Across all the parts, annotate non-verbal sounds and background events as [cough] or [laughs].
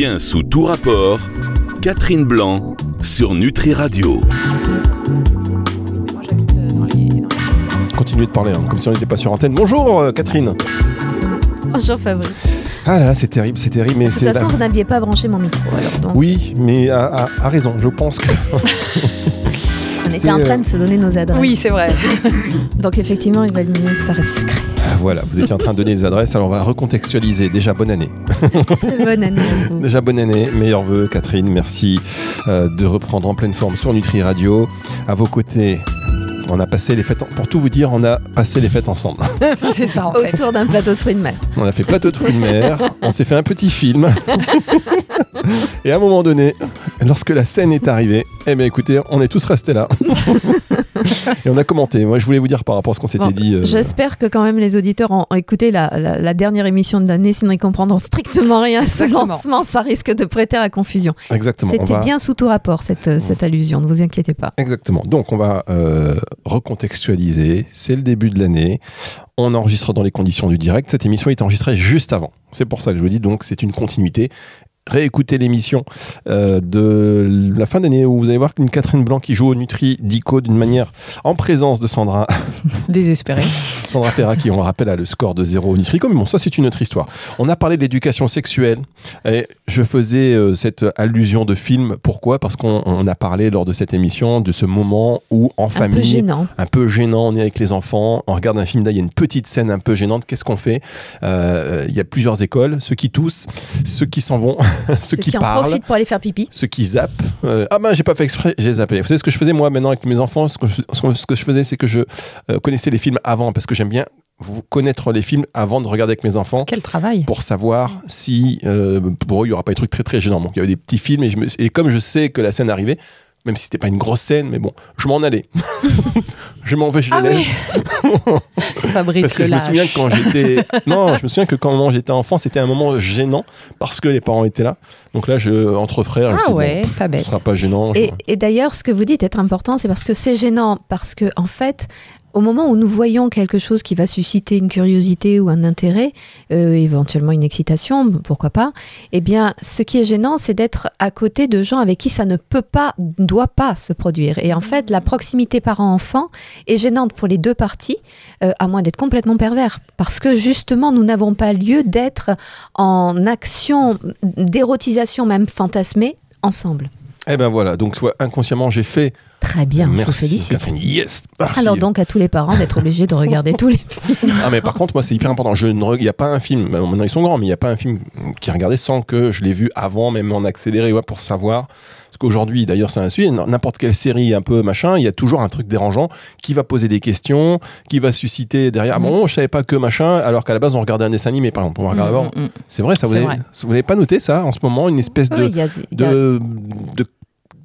Bien sous tout rapport, Catherine Blanc sur Nutri Radio. Euh, Continuez de parler, hein, comme si on n'était pas sur antenne. Bonjour euh, Catherine. Bonjour Fabrice. Ah là là, c'est terrible, c'est terrible, mais De toute façon, vous n'aviez pas branché mon micro. Alors donc, Oui, mais a raison. Je pense que. [laughs] on était en train euh, de se donner nos adresses. Oui, c'est vrai. [laughs] Donc effectivement, il valait mieux que ça reste secret. Ah, Voilà, vous étiez en train de donner les adresses, alors on va recontextualiser. Déjà, bonne année. [laughs] Bonne année. Déjà, bonne année. Meilleurs vœux, Catherine. Merci euh, de reprendre en pleine forme sur Nutri Radio. À vos côtés, on a passé les fêtes. en- Pour tout vous dire, on a passé les fêtes ensemble. [laughs] c'est ça, en fait. Autour d'un plateau de fruits de mer. On a fait plateau de fruits de mer, on s'est fait un petit film. Et à un moment donné, lorsque la scène est arrivée, eh bien écoutez, on est tous restés là. [laughs] Et on a commenté. Moi, je voulais vous dire par rapport à ce qu'on s'était Bon, dit. euh, J'espère que quand même les auditeurs ont écouté la, la- la dernière émission de l'année, sinon ils comprendront strictement rien à ce lancement. Ça risque de prêter à confusion. Exactement. C'était va- bien sous tout rapport cette, cette allusion, ne vous inquiétez pas. Exactement. Donc, on va euh, recontextualiser. C'est le début de l'année. On enregistre dans les conditions du direct. Cette émission est enregistrée juste avant. C'est pour ça que je vous dis, donc, c'est une continuité. Réécoutez l'émission euh, de la fin d'année où vous allez voir qu'une Catherine Blanc qui joue au Nutri Dico d'une manière en présence de Sandra, [laughs] Désespéré. Sandra Ferra qui, on le rappelle, a le score de 0 au Nutrico. Mais bon, ça, c'est une autre histoire. On a parlé de l'éducation sexuelle. Et je faisais euh, cette allusion de film. Pourquoi? Parce qu'on on a parlé lors de cette émission de ce moment où, en Un peu famille, gênant. un peu gênant, on est avec les enfants, on regarde un film, là, il y a une petite scène un peu gênante. Qu'est-ce qu'on fait? Euh, Il y a plusieurs écoles. Ceux qui toussent, ceux qui s'en vont, [laughs] ceux, qui, en parlent. profitent pour aller faire pipi. Ceux qui zappent. Euh, ah ben j'ai pas fait exprès, j'ai zappé. Vous savez ce que je faisais moi maintenant avec mes enfants Ce que je, ce que je faisais c'est que je euh, connaissais les films avant parce que j'aime bien vous connaître les films avant de regarder avec mes enfants Quel travail. pour savoir si euh, pour eux il y aura pas des trucs très très gênants. Donc il y avait des petits films et, je me- et comme je sais que la scène arrivait, même si c'était pas une grosse scène, mais bon, je m'en allais. [laughs] je m'en vais, je Ah les oui. laisse. [laughs] Fabrice Parce que le je me souviens que quand j'étais [laughs] non, je me souviens que quand j'étais enfant, c'était un moment gênant parce que les parents étaient là. Donc là, je entre frères, je me Ah suis dit, ouais, bon, pas ce bête. sera pas gênant. je- Et, et d'ailleurs, ce que vous dites est important, c'est parce que c'est gênant, parce que en fait, au moment où nous voyons quelque chose qui va susciter une curiosité ou un intérêt, euh, éventuellement une excitation, pourquoi pas, eh bien, ce qui est gênant, c'est d'être à côté de gens avec qui ça ne peut pas, ne doit pas se produire. Et en fait, la proximité parent-enfant est gênante pour les deux parties, euh, à moins d'être complètement pervers, parce que justement, nous n'avons pas lieu d'être en action d'érotisation même fantasmée ensemble. Eh ben voilà, donc inconsciemment, j'ai fait. Très bien, je Merci, félicite. Catherine. Yes. Merci. Alors donc à tous les parents d'être obligés de regarder tous les [laughs] films. Ah mais par contre, moi, c'est hyper important. Je ne, il n'y a pas un film. Maintenant, ils sont grands, mais il n'y a pas un film qui regardé sans que je l'ai vu avant, même en accéléré, ouais, pour savoir. Parce qu'aujourd'hui, d'ailleurs, c'est un sujet. N'importe quelle série un peu machin, il y a toujours un truc dérangeant qui va poser des questions, qui va susciter derrière. Ah bon, je savais pas que machin, alors qu'à la base, on regardait un dessin animé, par exemple. On regardait avant. Mm, mm, C'est vrai, ça vous n'avez pas noté ça en ce moment, une espèce de, Oui, y a- a- de, de-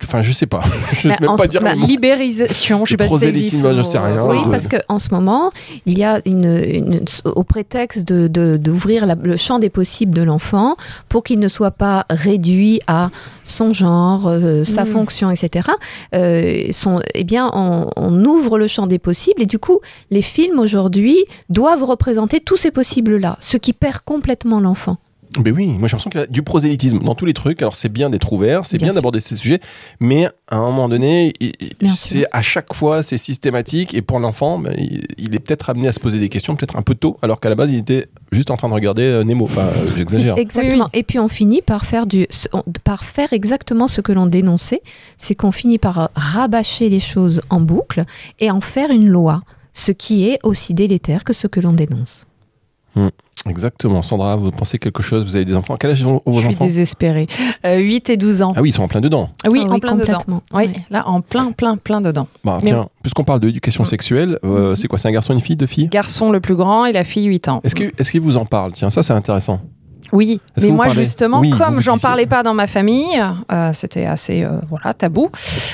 Enfin, je sais pas. [laughs] Je Bah, sais même en pas dire bah, le mot. Libérisation, je sais De pas si ça existe. je sais rien. Oui, de- parce qu'en ce moment, il y a une, une- au prétexte de- de- d'ouvrir la- le champ des possibles de l'enfant pour qu'il ne soit pas réduit à son genre, euh, sa Mm. fonction, etc. euh, son, eh bien, on, on ouvre le champ des possibles et du coup, les films aujourd'hui doivent représenter tous ces possibles-là, ce qui perd complètement l'enfant. Mais oui, moi j'ai l'impression qu'il y a du prosélytisme dans tous les trucs. Alors c'est bien d'être ouvert, c'est Bien d'aborder ces sujets, mais à un moment donné, c'est à chaque fois c'est systématique et pour l'enfant, ben, il, il est peut-être amené à se poser des questions, peut-être un peu tôt, alors qu'à la base il était juste en train de regarder euh, Nemo. Enfin, euh, [laughs] j'exagère. Exactement. Et puis on finit par faire du, par faire exactement ce que l'on dénonçait, c'est qu'on finit par rabâcher les choses en boucle et en faire une loi, ce qui est aussi délétère que ce que l'on dénonce. Exactement. Sandra, vous pensez quelque chose? Vous avez des enfants? Quel âge ont vos Je suis enfants? désespérée. Euh, 8 et 12 ans. Ah oui, ils sont en plein dedans. oui, Ah en plein dedans. Oui, Ouais. là, en plein, plein, plein dedans. Bah, Mais tiens, puisqu'on parle d'éducation Mm. sexuelle, euh, Mhm. c'est quoi? C'est un garçon, une fille, deux filles? Garçon le plus grand et la fille 8 ans. Est-ce que- est-ce qu'il vous en parle? Tiens, ça c'est intéressant. Oui, mais moi parlez justement, Oui, comme j'en disiez. parlais pas dans ma famille, euh, c'était assez euh, voilà tabou.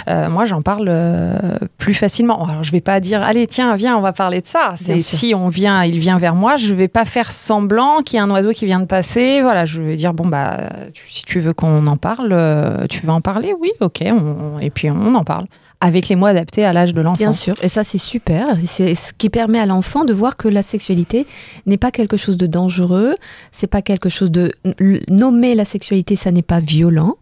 euh, moi, j'en parle euh, plus facilement. Alors, je vais pas dire, allez, tiens, viens, on va parler de ça. C'est si on vient, il vient vers moi, je vais pas faire semblant qu'il y a un oiseau qui vient de passer. Voilà, je vais dire bon bah, tu- si tu veux qu'on en parle, euh, tu veux en parler, oui, ok, on- et puis on en parle. Avec les mots adaptés à l'âge de l'enfant. Bien sûr, et ça c'est super. C'est ce qui permet à l'enfant de voir que la sexualité n'est pas quelque chose de dangereux, c'est pas quelque chose de nommer la sexualité, ça n'est pas violent,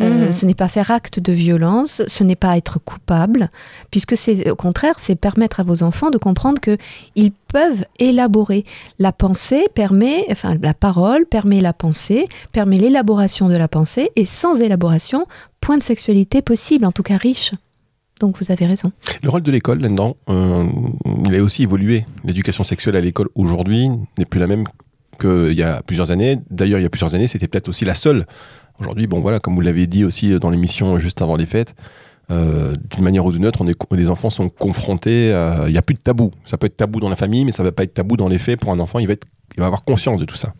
euh, Mhm. ce n'est pas faire acte de violence, ce n'est pas être coupable, puisque c'est au contraire, c'est permettre à vos enfants de comprendre que ils peuvent élaborer. La pensée permet, enfin la parole permet la pensée, permet l'élaboration de la pensée, et sans élaboration, point de sexualité possible, en tout cas riche. Donc vous avez raison. Le rôle de l'école là-dedans, euh, il a aussi évolué. L'éducation sexuelle à l'école aujourd'hui n'est plus la même qu'il y a plusieurs années. D'ailleurs, il y a plusieurs années, c'était peut-être aussi la seule. Aujourd'hui, bon voilà, comme vous l'avez dit aussi dans l'émission juste avant les fêtes, euh, d'une manière ou d'une autre, on est, les enfants sont confrontés. Il n'y a plus de tabou. Ça peut être tabou dans la famille, mais ça ne va pas être tabou dans les faits. Pour un enfant, il va, être, il va avoir conscience de tout ça.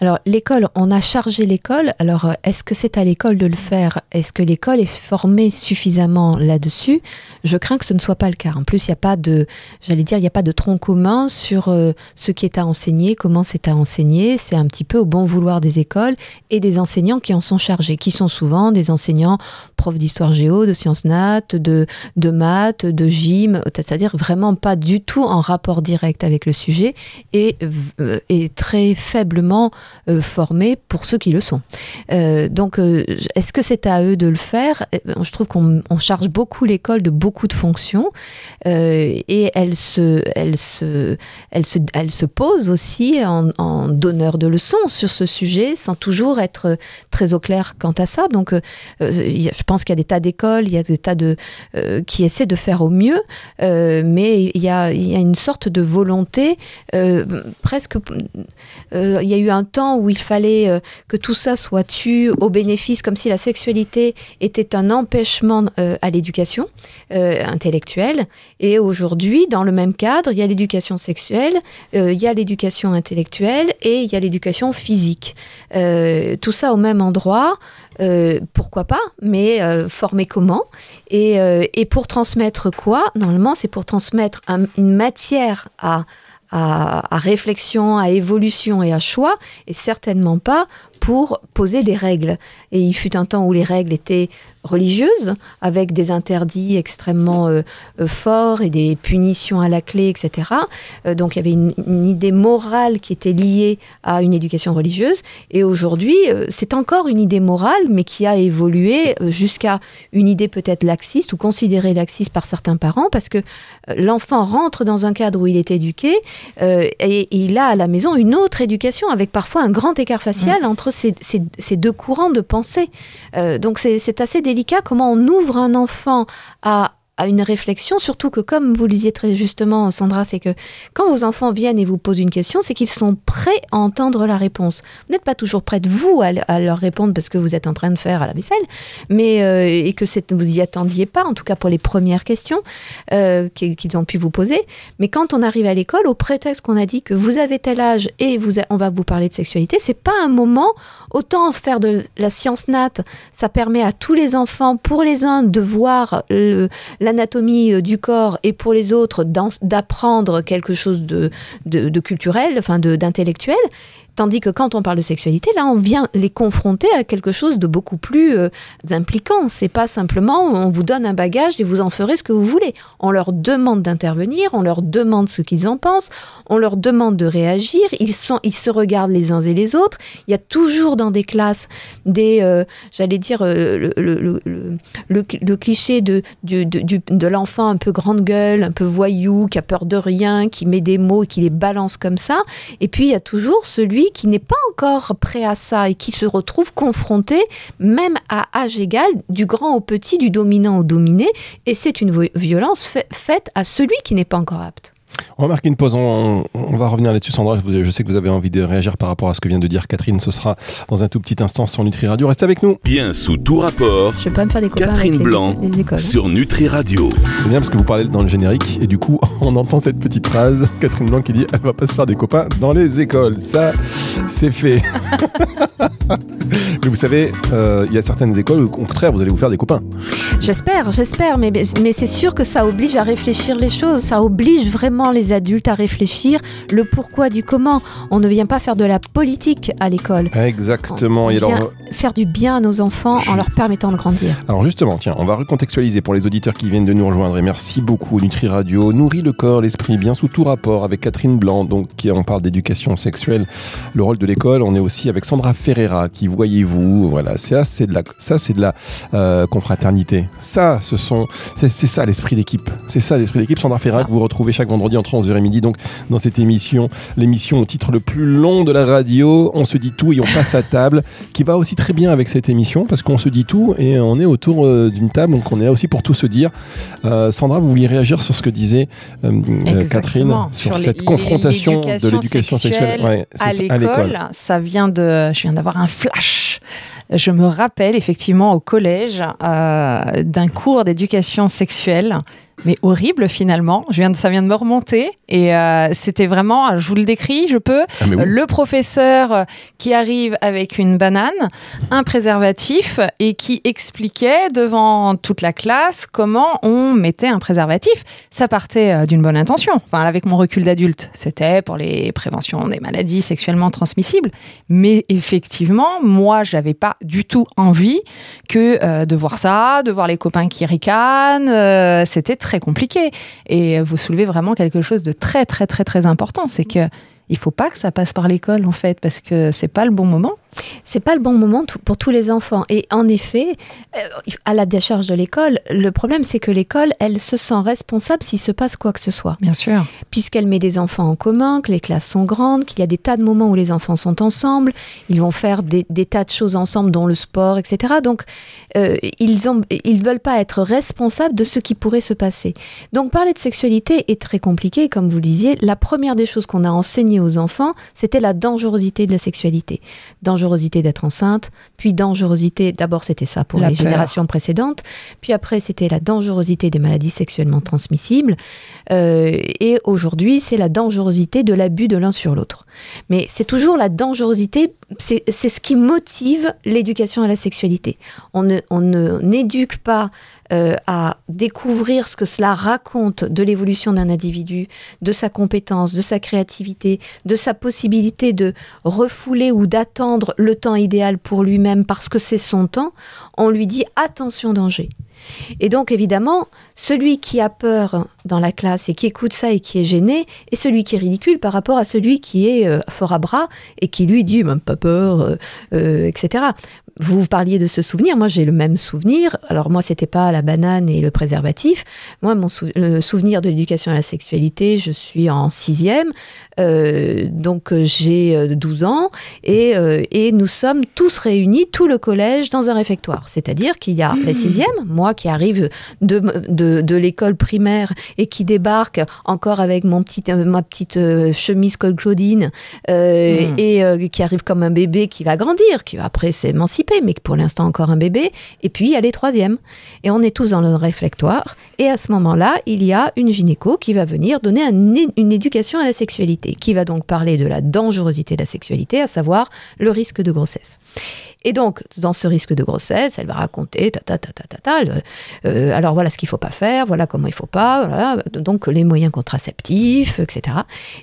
Alors l'école, on a chargé l'école. Alors euh, est-ce que c'est à l'école de le faire? Est-ce que l'école est formée suffisamment là-dessus? Je crains que ce ne soit pas le cas. En plus, il n'y a pas de, j'allais dire, il n'y a pas de tronc commun sur euh, ce qui est à enseigner, comment c'est à enseigner. C'est un petit peu au bon vouloir des écoles et des enseignants qui en sont chargés, qui sont souvent des enseignants profs d'histoire géo, de sciences nat, de, de maths, de gym, c'est-à-dire vraiment pas du tout en rapport direct avec le sujet et, euh, très faiblement euh, formés pour ceux qui le sont. Euh, donc, euh, est-ce que c'est à eux de le faire? Je trouve qu'on on charge beaucoup l'école de beaucoup de fonctions et elle se, elle, se, elle, se, elle se pose aussi en, donneur de leçons sur ce sujet sans toujours être très au clair quant à ça. Donc, je pense qu'il y a des tas d'écoles, il y a des tas de qui essaient de faire au mieux, mais il y a, il y a une sorte de volonté presque. Euh, il y a eu un temps où il fallait euh, que tout ça soit tu au bénéfice, comme si la sexualité était un empêchement euh, à l'éducation euh, intellectuelle. Et aujourd'hui, dans le même cadre, il y a l'éducation sexuelle, il y a l'éducation intellectuelle et il y a l'éducation physique. Tout ça au même endroit. Pourquoi pas, mais euh, former comment et, pour transmettre quoi? Normalement, c'est pour transmettre un- une matière à, à, réflexion, à évolution et à choix, et certainement pas pour poser des règles. Et il fut un temps où les règles étaient religieuses, avec des interdits extrêmement euh, euh, forts et des punitions à la clé, etc. Euh, donc il y avait une, une idée morale qui était liée à une éducation religieuse. Et aujourd'hui, euh, c'est encore une idée morale, mais qui a évolué jusqu'à une idée peut-être laxiste ou considérée laxiste par certains parents, parce que l'enfant rentre dans un cadre où il est éduqué et, et il a à la maison une autre éducation, avec parfois un grand écart facial entre ces, deux courants de pensée. Euh, donc c'est assez délicat comment on ouvre un enfant à à une réflexion, surtout que comme vous le disiez très justement, Sandra, c'est que quand vos enfants viennent et vous posent une question, c'est qu'ils sont prêts à entendre la réponse. Vous n'êtes pas toujours prête, vous, à, leur répondre parce que vous êtes en train de faire à la vaisselle, mais euh, et que vous y attendiez pas, en tout cas pour les premières questions euh, qu'ils ont pu vous poser. Mais quand on arrive à l'école, au prétexte qu'on a dit que vous avez tel âge et on va vous parler de sexualité, c'est pas un moment autant faire de la science nat. Ça permet à tous les enfants, pour les uns, de voir le- l'anatomie euh, du corps et pour les autres d'apprendre quelque chose de, culturel, enfin d'intellectuel. Tandis que quand on parle de sexualité, là, on vient les confronter à quelque chose de beaucoup plus euh, impliquant. C'est pas simplement on vous donne un bagage et vous en ferez ce que vous voulez. On leur demande d'intervenir, on leur demande ce qu'ils en pensent, on leur demande de réagir. Ils se regardent les uns et les autres. Il y a toujours dans des classes des, euh, j'allais dire euh, le, cliché de, de l'enfant un peu grande gueule, un peu voyou, qui a peur de rien, qui met des mots et qui les balance comme ça. Et puis il y a toujours celui qui n'est pas encore prêt à ça et qui se retrouve confronté, même à âge égal, du grand au petit, du dominant au dominé. Et c'est une violence fa- faite à celui qui n'est pas encore apte. On va marquer une pause, on, on va revenir là-dessus. Sandra, je, sais que vous avez envie de réagir par rapport à ce que vient de dire Catherine. Ce sera dans un tout petit instant sur Nutri Radio. Restez avec nous. Bien sous tout rapport, Je vais pas me faire des copains Catherine avec Blanc éco- les écoles. sur Nutri Radio. C'est bien parce que vous parlez dans le générique et du coup, [laughs] on entend cette petite phrase. Catherine Blanc qui dit Elle va pas se faire des copains dans les écoles. Ça, c'est fait. [laughs] Mais vous savez, euh, il y a certaines écoles où, au contraire, vous allez vous faire des copains. J'espère, j'espère, mais, mais c'est sûr que ça oblige à réfléchir les choses, ça oblige vraiment les adultes à réfléchir le pourquoi du comment. On ne vient pas faire de la politique à l'école. Exactement. On vient alors, faire du bien à nos enfants Je- en leur permettant de grandir. Alors justement, tiens, on va recontextualiser pour les auditeurs qui viennent de nous rejoindre. Et merci beaucoup, Nutri Radio. Nourrit le corps, l'esprit, bien sous tout rapport avec Catherine Blanc, donc qui on parle d'éducation sexuelle, le rôle de l'école. On est aussi avec Sandra Ferreira, qui voyez-vous, voilà, ça c'est de la, ça c'est de la euh, confraternité. Ça, ce sont, c'est c'est ça l'esprit d'équipe. C'est ça l'esprit d'équipe. Sandra ça. que vous retrouvez chaque vendredi entre 11h et midi, donc dans cette émission, l'émission au titre le plus long de la radio. On se dit tout et on passe à table, qui va aussi très bien avec cette émission parce qu'on se dit tout et on est autour euh, d'une table, donc on est là aussi pour tout se dire. Euh, Sandra, vous vouliez réagir sur ce que disait euh, euh, Catherine sur, les- cette confrontation de l'éducation sexuelle, Ouais, à l'école, ça vient de. Je viens d'avoir un flash. Je me rappelle effectivement au collège euh, d'un cours d'éducation sexuelle, mais horrible finalement. Je viens de, ça vient de me remonter et euh, c'était vraiment. Je vous le décris, je peux. Ah, oui. Le professeur euh, qui arrive avec une banane, un préservatif et qui expliquait devant toute la classe comment on mettait un préservatif. Ça partait euh, d'une bonne intention. Enfin, avec mon recul d'adulte, c'était pour les préventions des maladies sexuellement transmissibles. Mais effectivement, moi, j'avais pas du tout envie que euh, de voir ça, de voir les copains qui ricanent. euh, c'était très compliqué. Et vous soulevez vraiment quelque chose de très, très, très, très important. C'est que il faut pas que ça passe par l'école, en fait, parce que c'est pas le bon moment. C'est pas le bon moment pour tous les enfants. Et en effet, euh, à la décharge de l'école, le problème c'est que l'école, elle se sent responsable s'il se passe quoi que ce soit. Bien sûr. Puisqu'elle met des enfants en commun, que les classes sont grandes, qu'il y a des tas de moments où les enfants sont ensemble, ils vont faire des, des tas de choses ensemble, dont le sport, etc. Donc, euh, ils ont, ils veulent pas être responsables de ce qui pourrait se passer. Donc, parler de sexualité est très compliqué, comme vous le disiez. La première des choses qu'on a enseigné aux enfants, c'était la dangerosité de la sexualité. Dangerosité d'être enceinte, puis dangerosité, d'abord c'était ça pour La les peur. générations précédentes, puis après c'était la dangerosité des maladies sexuellement transmissibles, euh, et aujourd'hui c'est la dangerosité de l'abus de l'un sur l'autre. Mais c'est toujours la dangerosité, c'est c'est ce qui motive l'éducation à la sexualité. On ne on ne- n'éduque pas euh, à découvrir ce que cela raconte de l'évolution d'un individu, de sa compétence, de sa créativité, de sa possibilité de refouler ou d'attendre le temps idéal pour lui-même parce que c'est son temps, on lui dit attention danger. Et donc évidemment, celui qui a peur dans la classe et qui écoute ça et qui est gêné est celui qui est ridicule par rapport à celui qui est euh, fort à bras et qui lui dit même pas peur, euh, euh, etc. Vous parliez de ce souvenir, moi j'ai le même souvenir. Alors moi c'était pas la banane et le préservatif. Moi mon sou- le souvenir de l'éducation à la sexualité, je suis en sixième, donc j'ai euh, 12 ans et, et nous sommes tous réunis, tout le collège, dans un réfectoire. C'est-à-dire qu'il y a les sixièmes, moi qui arrive de, de, de l'école primaire et qui débarque encore avec mon petit, euh, ma petite euh, chemise col Claudine euh, Mm. et euh, qui arrive comme un bébé qui va grandir, qui va après s'émanciper, mais pour l'instant encore un bébé. Et puis il y a les troisièmes. Et on est tous dans le réflectoire. Et à ce moment-là, il y a une gynéco qui va venir donner un une éducation à la sexualité, qui va donc parler de la dangerosité de la sexualité, à savoir le risque de grossesse. Et donc, dans ce risque de grossesse, elle va raconter, ta, ta, ta, ta, ta, ta, euh, alors voilà ce qu'il faut pas faire, voilà comment il faut pas, voilà, donc les moyens contraceptifs, etc.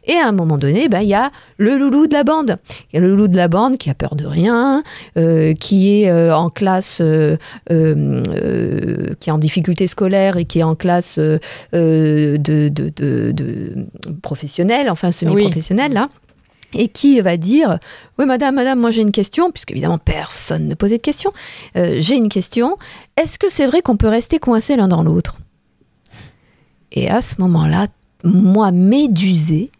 Et à un moment donné, ben, il y a le loulou de la bande. Il y a le loulou de la bande qui a peur de rien, euh, qui est euh, en classe, euh, euh, euh, qui est en difficulté scolaire et qui est en classe euh, euh, de, de, de, de professionnelle, enfin semi-professionnelle, là et qui va dire oui madame madame moi j'ai une question puisque évidemment personne ne posait de question Euh, j'ai une question est-ce que c'est vrai qu'on peut rester coincé l'un dans l'autre? Et à ce moment-là moi médusée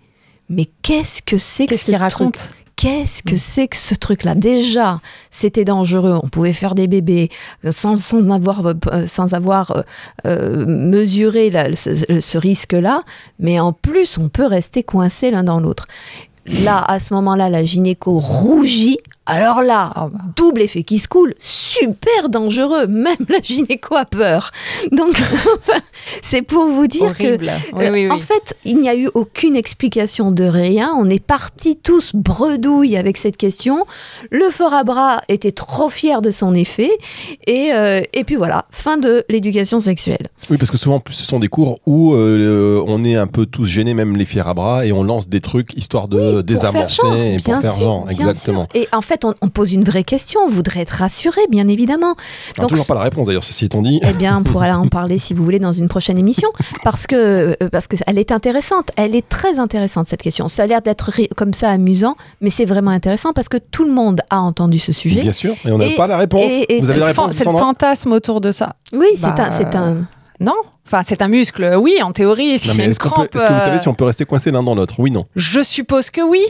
mais qu'est-ce que c'est que ce qu'il truc raconte? Qu'est-ce que c'est que ce truc-là? Déjà, c'était dangereux. On pouvait faire des bébés sans, sans avoir, euh, sans avoir euh, euh, mesuré la- ce, ce risque-là. Mais en plus, on peut rester coincé l'un dans l'autre. Là, à ce moment-là, la gynéco rougit Alors là, Ah bah. double effet qui se coule, super dangereux, même la gynéco a peur. Donc, [laughs] c'est pour vous dire que. Oui, euh, oui, oui. En fait, il n'y a eu aucune explication de rien. On est partis tous bredouilles avec cette question. Le fort à bras était trop fier de son effet. Et, euh, et puis voilà, fin de l'éducation sexuelle. Oui, parce que souvent, ce sont des cours où euh, on est un peu tous gênés, même les fiers à bras, et on lance des trucs histoire de désamorcer et pour bien faire sûr, genre. bien Exactement. sûr. Et en fait, on, on pose une vraie question. On voudrait être rassuré, bien évidemment. Alors, Donc, toujours pas la réponse d'ailleurs, ceci étant dit. Eh bien, on pourra en parler si vous voulez dans une prochaine émission, parce que euh, parce que elle est intéressante. Elle est très intéressante cette question. Ça a l'air d'être comme ça amusant, mais c'est vraiment intéressant parce que tout le monde a entendu ce sujet. Bien sûr, et on n'a pas la réponse. et- et Vous avez la réponse, c'est le fantasme autour de ça. Oui, c'est Bah, un, c'est un. Non Enfin, c'est un muscle, oui, en théorie. Une est-ce, est-ce que vous savez euh, si on peut rester coincé l'un dans l'autre? Oui, non. Je suppose que oui,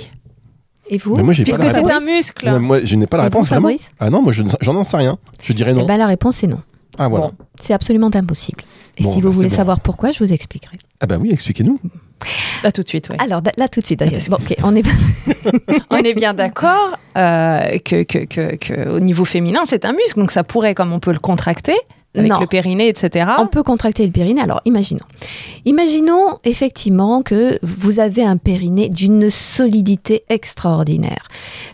Et vous moi, puisque c'est un muscle. Non, Moi, je n'ai pas la Et réponse vous, vraiment. Ah non, moi, j'en sais rien. Je dirais non. Eh ben, la réponse c'est non. ah voilà. Bon. C'est absolument impossible. Et Bon, si bah, vous voulez bon. savoir pourquoi, je vous expliquerai. Ah bah oui, expliquez-nous. Là, tout de suite, oui. Alors là tout de suite. d'ailleurs. Bon, ok, on est. [laughs] On est bien d'accord euh, que, que, que, que au niveau féminin, c'est un muscle, donc ça pourrait, comme on peut le contracter, avec Non. le périnée, etc. On peut contracter le périnée. Alors, imaginons. Imaginons effectivement que vous avez un périnée d'une solidité extraordinaire.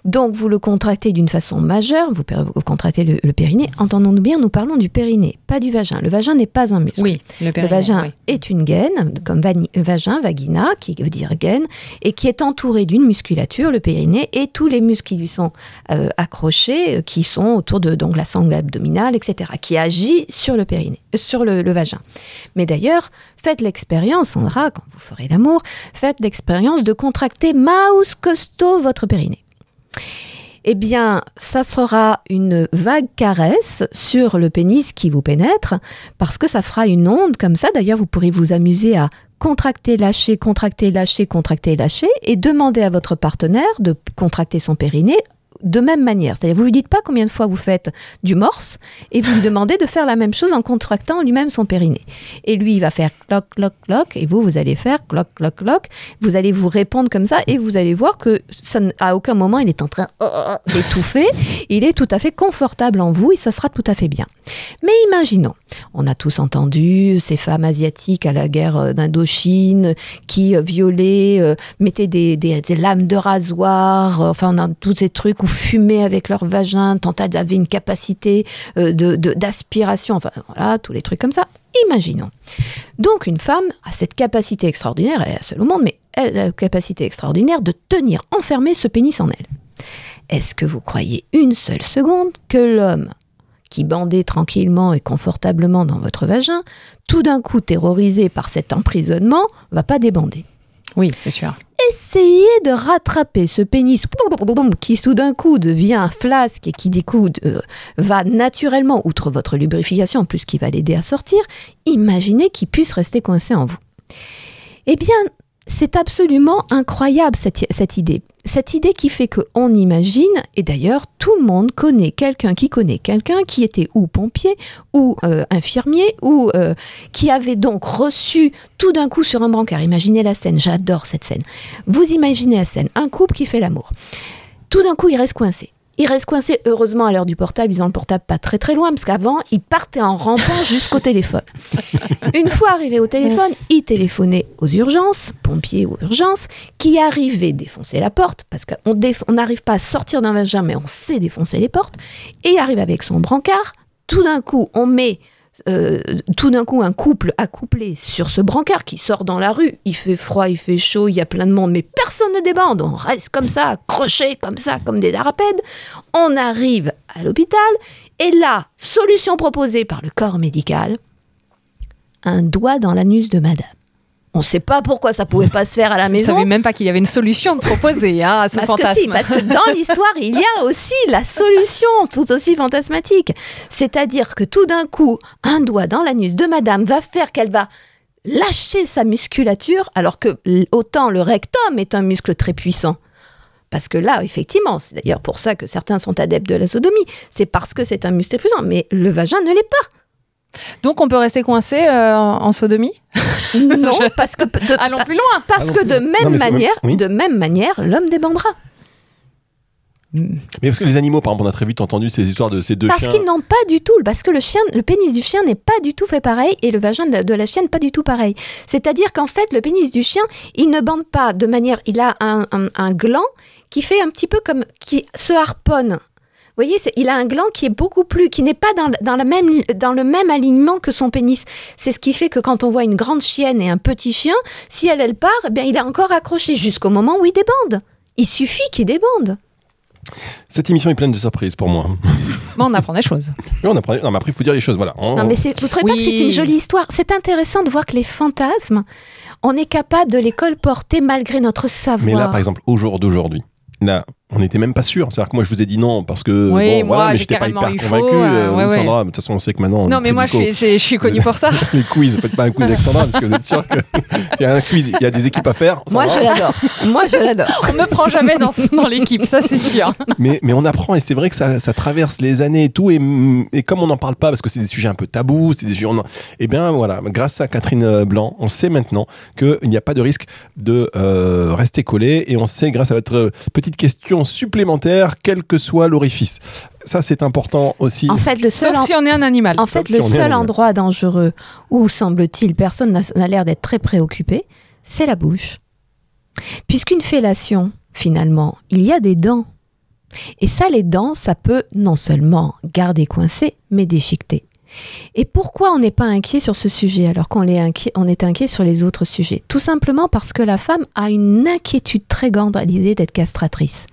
Donc, vous le contractez d'une façon majeure, vous, contractez le, le périnée. Entendons-nous bien, nous parlons du périnée, pas du vagin. Le vagin n'est pas un muscle. Oui, le Le périnée. vagin oui. est une gaine, comme vani- vagin, vagina, qui veut dire gaine, et qui est entouré d'une musculature, le périnée, et tous les muscles qui lui sont euh, accrochés, euh, qui sont autour de donc, la sangle abdominale, etc., qui agit sur le périnée, sur le, le vagin. Mais d'ailleurs, faites l'expérience, Sandra, quand vous ferez l'amour, faites l'expérience de contracter mouse costaud votre périnée. Eh bien, ça sera une vague caresse sur le pénis qui vous pénètre, parce que ça fera une onde comme ça. D'ailleurs, vous pourrez vous amuser à contracter, lâcher, contracter, lâcher, contracter, lâcher, et demander à votre partenaire de contracter son périnée de même manière. C'est-à-dire, vous lui dites pas combien de fois vous faites du morse, et vous lui demandez de faire la même chose en contractant lui-même son périnée. Et lui, il va faire cloc, cloc, cloc, et vous, vous allez faire cloc, cloc, cloc. Vous allez vous répondre comme ça, et vous allez voir que ça, à aucun moment il est en train euh, d'étouffer. Il est tout à fait confortable en vous, et ça sera tout à fait bien. Mais imaginons, on a tous entendu ces femmes asiatiques à la guerre euh, d'Indochine qui euh, violaient, euh, mettaient des, lames de rasoir, enfin on a tous ces trucs où fumaient avec leur vagin, tant elles avaient une capacité euh, de- de- d'aspiration, enfin voilà, tous les trucs comme ça. Imaginons. Donc une femme a cette capacité extraordinaire, elle est la seule au monde, mais elle a la capacité extraordinaire de tenir enfermé ce pénis en elle. Est-ce que vous croyez une seule seconde que l'homme qui bandait tranquillement et confortablement dans votre vagin, tout d'un coup terrorisé par cet emprisonnement, va pas débander? Oui, c'est sûr. Essayez de rattraper ce pénis qui soudain coup devient un flasque et qui du coup euh, va naturellement, outre votre lubrification, plus qui va l'aider à sortir, imaginez qu'il puisse rester coincé en vous. Eh bien, c'est absolument incroyable cette, cette idée. Cette idée qui fait qu'on imagine, et d'ailleurs tout le monde connaît quelqu'un qui connaît quelqu'un qui était ou pompier ou euh, infirmier ou euh, qui avait donc reçu tout d'un coup sur un brancard. Imaginez la scène, j'adore cette scène. Vous imaginez la scène, un couple qui fait l'amour. Tout d'un coup, il reste coincé. Il reste coincé, heureusement, à l'heure du portable, ils ont le portable pas très très loin, parce qu'avant, ils partaient en rampant jusqu'au téléphone. [laughs] Une fois arrivé au téléphone, il téléphonait aux urgences, pompiers ou urgences, qui arrivaient défoncer la porte, parce qu'on n'arrive pas à sortir d'un vagin, mais on sait défoncer les portes, et il arrive avec son brancard. Tout d'un coup, on met euh, tout d'un coup un couple accouplé sur ce brancard qui sort dans la rue. Il fait froid, il fait chaud, il y a plein de monde, mais personne ne débande. On reste comme ça, accroché comme ça, comme des darapèdes. On arrive à l'hôpital et là, solution proposée par le corps médical, un doigt dans l'anus de madame. On ne sait pas pourquoi ça pouvait pas se faire à la [laughs] Je maison. savais même pas qu'il y avait une solution proposée hein, à ce Parce fantasme. que si, parce que dans l'histoire, il y a [laughs] aussi la solution, tout aussi fantasmatique. C'est-à-dire que tout d'un coup, un doigt dans l'anus de madame va faire qu'elle va lâcher sa musculature, alors que autant le rectum est un muscle très puissant. Parce que là, effectivement, c'est d'ailleurs pour ça que certains sont adeptes de la sodomie, c'est parce que c'est un muscle très puissant, mais le vagin ne l'est pas. Donc on peut rester coincé euh, en sodomie? Non, [laughs] parce que de, Allons plus loin. parce Allons que de même Non, manière, oui. de même manière, l'homme débandera. Mais parce que les animaux, par exemple, on a très vite entendu ces histoires de ces deux Parce chiens. qu'ils n'ont pas du tout, parce que le chien, le pénis du chien n'est pas du tout fait pareil et le vagin de, de la chienne pas du tout pareil. C'est-à-dire qu'en fait, le pénis du chien, il ne bande pas de manière, il a un, un- un gland qui fait un petit peu comme qui se harponne. Vous voyez, c'est- il a un gland qui est beaucoup plus, qui n'est pas dans, dans la même, dans le même alignement que son pénis. C'est ce qui fait que quand on voit une grande chienne et un petit chien, si elle, elle part, eh bien, il est encore accroché jusqu'au moment où il débande. Il suffit qu'il débande. Cette émission est pleine de surprises pour moi. [laughs] Bon, on apprend des choses. Oui, on apprend. Non, mais après, il faut dire les choses. Voilà. On- Non, mais c'est- vous trouvez pas que c'est une jolie histoire? C'est intéressant de voir que les fantasmes, on est capable de les colporter malgré notre savoir. Mais là, par exemple, au jour d'aujourd'hui, là, on n'était même pas sûr. C'est-à-dire que moi, je vous ai dit non parce que Oui, bon, moi, voilà, mais j'étais pas hyper convaincu. faux, euh, euh, ouais. Sandra, de toute façon, on sait que maintenant. Non, on mais moi, je suis, connue pour ça. [laughs] les quiz, faites pas un quiz avec Sandra parce que vous êtes sûr que [laughs] il y a un quiz, il y a des équipes à faire. Moi, je l'adore. Moi, je l'adore. On me prend jamais dans, dans l'équipe, ça c'est sûr. [laughs] mais, mais on apprend et c'est vrai que ça, ça traverse les années et tout. Et, et comme on n'en parle pas parce que c'est des sujets un peu tabous, c'est des sujets. en- Eh bien voilà, grâce à Catherine Blanc, on sait maintenant qu'il n'y a pas de risque de euh, rester collé et on sait grâce à votre euh, petite question supplémentaire, quel que soit l'orifice. Ça c'est important aussi. En fait, le seul, Sauf en- si on est un animal. en fait, le seul endroit dangereux où, semble-t-il, personne n'a n'a l'air d'être très préoccupé, c'est la bouche. Puisqu'une fellation, finalement, il y a des dents. Et ça, les dents, ça peut non seulement garder coincé, mais déchiqueter. Et pourquoi on n'est pas inquiet sur ce sujet alors qu'on est inquiet, on est inquiet sur les autres sujets? Tout simplement parce que la femme a une inquiétude très grande à l'idée d'être castratrice.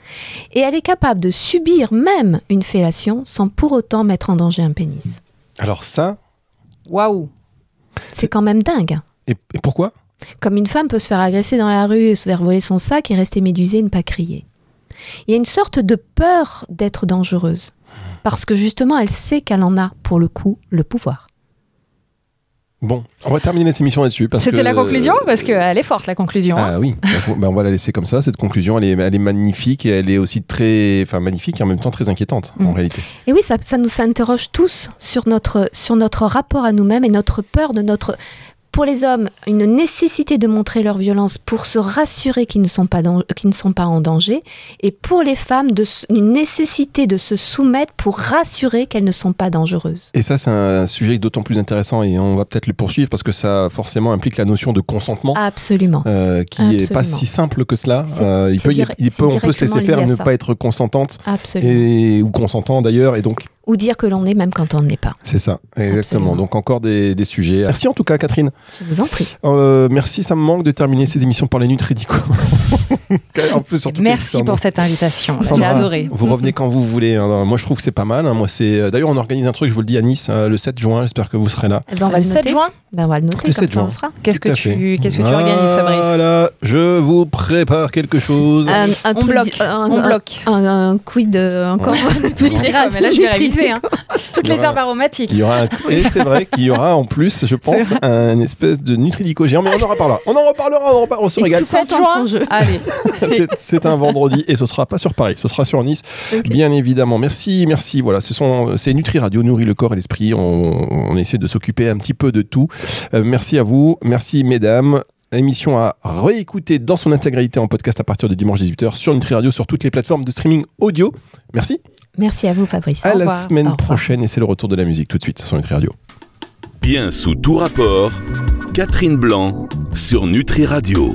Et elle est capable de subir même une fellation sans pour autant mettre en danger un pénis. Alors ça, Waouh. C'est quand même dingue. et, et pourquoi? Comme une femme peut se faire agresser dans la rue, se faire voler son sac et rester médusée et ne pas crier. Il y a une sorte de peur d'être dangereuse. Parce que justement, elle sait qu'elle en a, pour le coup, le pouvoir. Bon, on va terminer cette émission là-dessus parce que C'était la conclusion Parce qu'elle est forte, la conclusion. hein. Ah oui, Donc, ben, on va la laisser comme ça. Cette conclusion, elle est, elle est magnifique et elle est aussi très, enfin magnifique et en même temps très inquiétante en Mm. réalité. Et oui, ça, ça nous interroge tous sur notre, sur notre rapport à nous-mêmes et notre peur de notre... Pour les hommes, une nécessité de montrer leur violence pour se rassurer qu'ils ne sont pas, qu'ils ne sont pas en danger. Et pour les femmes, de, une nécessité de se soumettre pour rassurer qu'elles ne sont pas dangereuses. Et ça, c'est un sujet d'autant plus intéressant et on va peut-être le poursuivre parce que ça forcément implique la notion de consentement. Absolument. euh, qui est pas si simple que cela. Euh, il peut, y- dir- il peut, on peut se laisser faire ne pas être consentante Absolument. et ou consentant d'ailleurs et donc Ou dire que l'on est même quand on ne l'est pas. c'est ça exactement. Absolument. Donc encore des, des sujets. Merci en tout cas Catherine. Je vous en prie. Euh, merci, ça me manque de terminer ces émissions par les Nutridicos. [laughs] en plus Merci pour cette invitation. J'ai adoré. Vous revenez quand vous voulez. hein. Moi, je trouve que c'est pas mal. hein. Moi, c'est euh, d'ailleurs, on organise un truc. Je vous le dis à Nice euh, le 7 juin. J'espère que vous serez là. Eh ben, on va Le le 7 noter. juin Ben, on va le noter, Le comme 7 ça on juin. sera. Qu'est-ce que tu, qu'est-ce que tu organises, Fabrice Voilà, je vous prépare quelque chose. Un, un On truc bloque. un, On un- bloque. Un, un quid encore. [laughs] Mais là, je vais réviser. Hein. [laughs] Toutes les aura- herbes aromatiques. Il y aura un- Et c'est vrai qu'il y aura en plus, je pense, un espèce de Nutridico géant. Mais on en reparlera. On en reparlera. On, en reparlera, on se régale. tout ça 7 entend son juin. jeu. Allez. [laughs] C'est- C'est un vendredi et ce sera pas sur Paris, ce sera sur Nice, bien évidemment. Merci, merci. Voilà, ce sont c'est Nutri Radio, nourrit le corps et l'esprit. On, on essaie de s'occuper un petit peu de tout. Euh, merci à vous, merci mesdames. Émission à réécouter dans son intégralité en podcast à partir de dimanche 18h sur Nutri Radio, sur toutes les plateformes de streaming audio. Merci. Merci à vous, Fabrice. À Au la revoir. semaine prochaine et c'est le retour de la musique tout de suite sur Nutri Radio. Bien sous tout rapport, Catherine Blanc sur Nutri Radio.